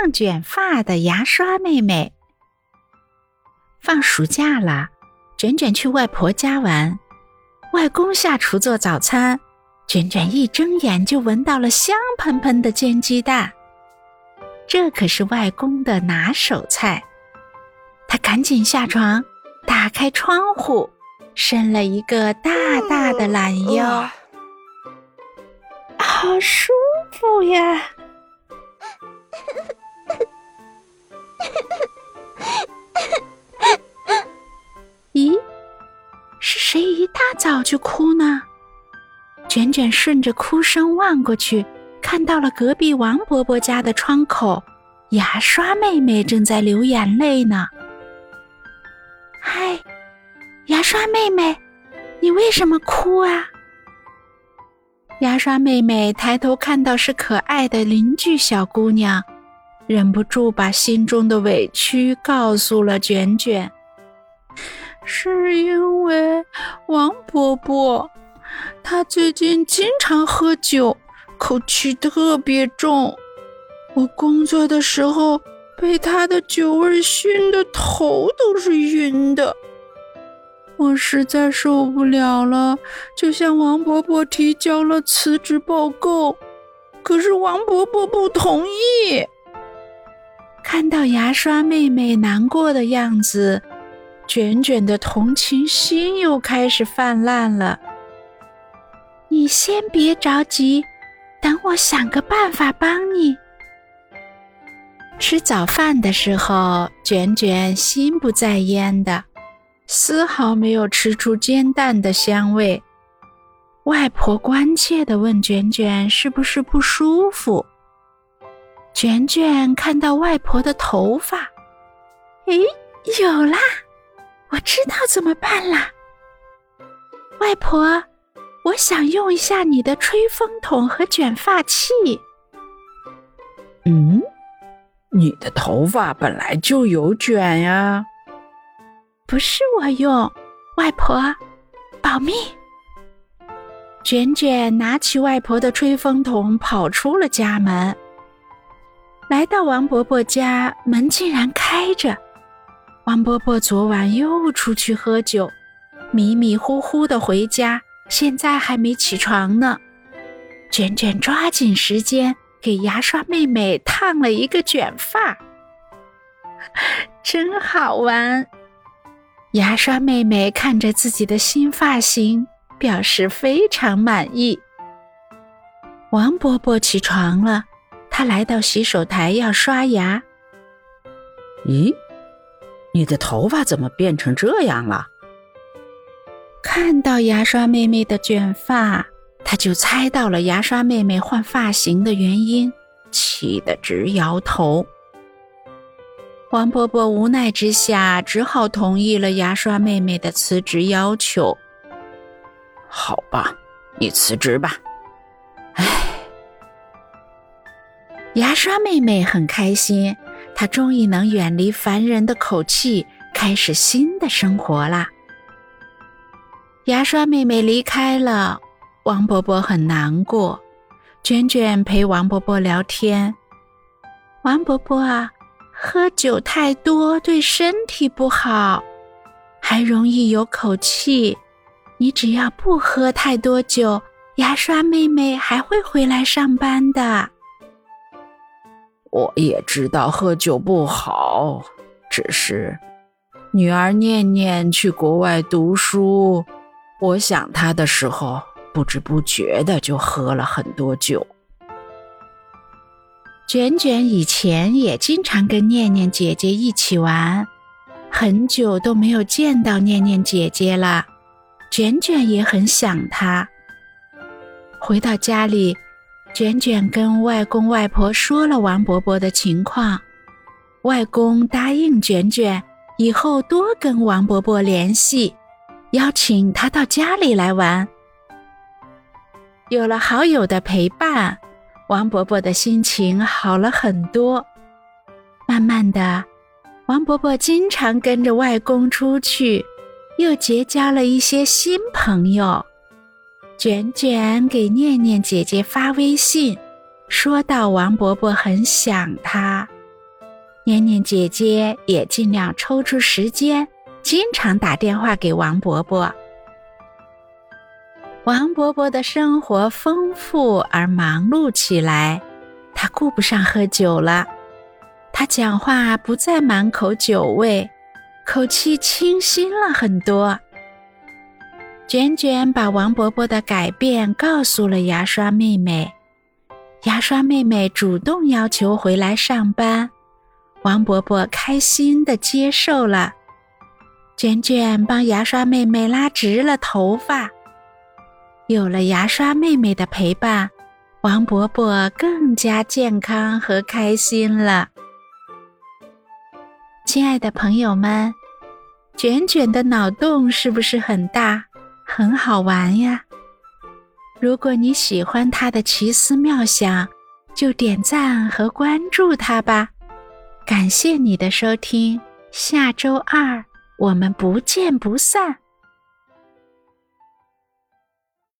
烫卷发的牙刷妹妹。放暑假了，卷卷去外婆家玩，外公下厨做早餐，卷卷一睁眼就闻到了香喷喷的煎鸡蛋，这可是外公的拿手菜。他赶紧下床，打开窗户，伸了一个大大的懒腰，好舒服呀！咦，是谁一大早就哭呢？卷卷顺着哭声望过去，看到了隔壁王伯伯家的窗口，牙刷妹妹正在流眼泪呢。嗨，牙刷妹妹，你为什么哭啊？牙刷妹妹抬头看到是可爱的邻居小姑娘，忍不住把心中的委屈告诉了卷卷。是因为王伯伯，他最近经常喝酒，口气特别重。我工作的时候被他的酒味熏得头都是晕的。我实在受不了了，就向王伯伯提交了辞职报告。可是王伯伯不同意。看到牙刷妹妹难过的样子。卷卷的同情心又开始泛滥了。你先别着急，等我想个办法帮你。吃早饭的时候，卷卷心不在焉的，丝毫没有吃出煎蛋的香味。外婆关切的问卷卷：“是不是不舒服？”卷卷看到外婆的头发，诶，有啦！我知道怎么办啦，外婆，我想用一下你的吹风筒和卷发器。嗯，你的头发本来就有卷呀。不是我用，外婆，保密。卷卷拿起外婆的吹风筒，跑出了家门，来到王伯伯家，门竟然开着。王伯伯昨晚又出去喝酒，迷迷糊糊的回家，现在还没起床呢。卷卷抓紧时间给牙刷妹妹烫了一个卷发，真好玩。牙刷妹妹看着自己的新发型，表示非常满意。王伯伯起床了，他来到洗手台要刷牙。咦？你的头发怎么变成这样了？看到牙刷妹妹的卷发，他就猜到了牙刷妹妹换发型的原因，气得直摇头。王伯伯无奈之下，只好同意了牙刷妹妹的辞职要求。好吧，你辞职吧。牙刷妹妹很开心。她终于能远离烦人的口气，开始新的生活啦。牙刷妹妹离开了，王伯伯很难过。卷卷陪王伯伯聊天：“王伯伯啊，喝酒太多对身体不好，还容易有口气。你只要不喝太多酒，牙刷妹妹还会回来上班的。”我也知道喝酒不好，只是女儿念念去国外读书，我想她的时候，不知不觉的就喝了很多酒。卷卷以前也经常跟念念姐姐一起玩，很久都没有见到念念姐姐了，卷卷也很想她。回到家里。卷卷跟外公外婆说了王伯伯的情况，外公答应卷卷以后多跟王伯伯联系，邀请他到家里来玩。有了好友的陪伴，王伯伯的心情好了很多。慢慢的，王伯伯经常跟着外公出去，又结交了一些新朋友。卷卷给念念姐姐发微信，说到王伯伯很想她，念念姐姐也尽量抽出时间，经常打电话给王伯伯。王伯伯的生活丰富而忙碌起来，他顾不上喝酒了。他讲话不再满口酒味，口气清新了很多。卷卷把王伯伯的改变告诉了牙刷妹妹，牙刷妹妹主动要求回来上班，王伯伯开心的接受了。卷卷帮牙刷妹妹拉直了头发。有了牙刷妹妹的陪伴，王伯伯更加健康和开心了。亲爱的朋友们，卷卷的脑洞是不是很大？很好玩呀！如果你喜欢他的奇思妙想，就点赞和关注他吧。感谢你的收听，下周二我们不见不散。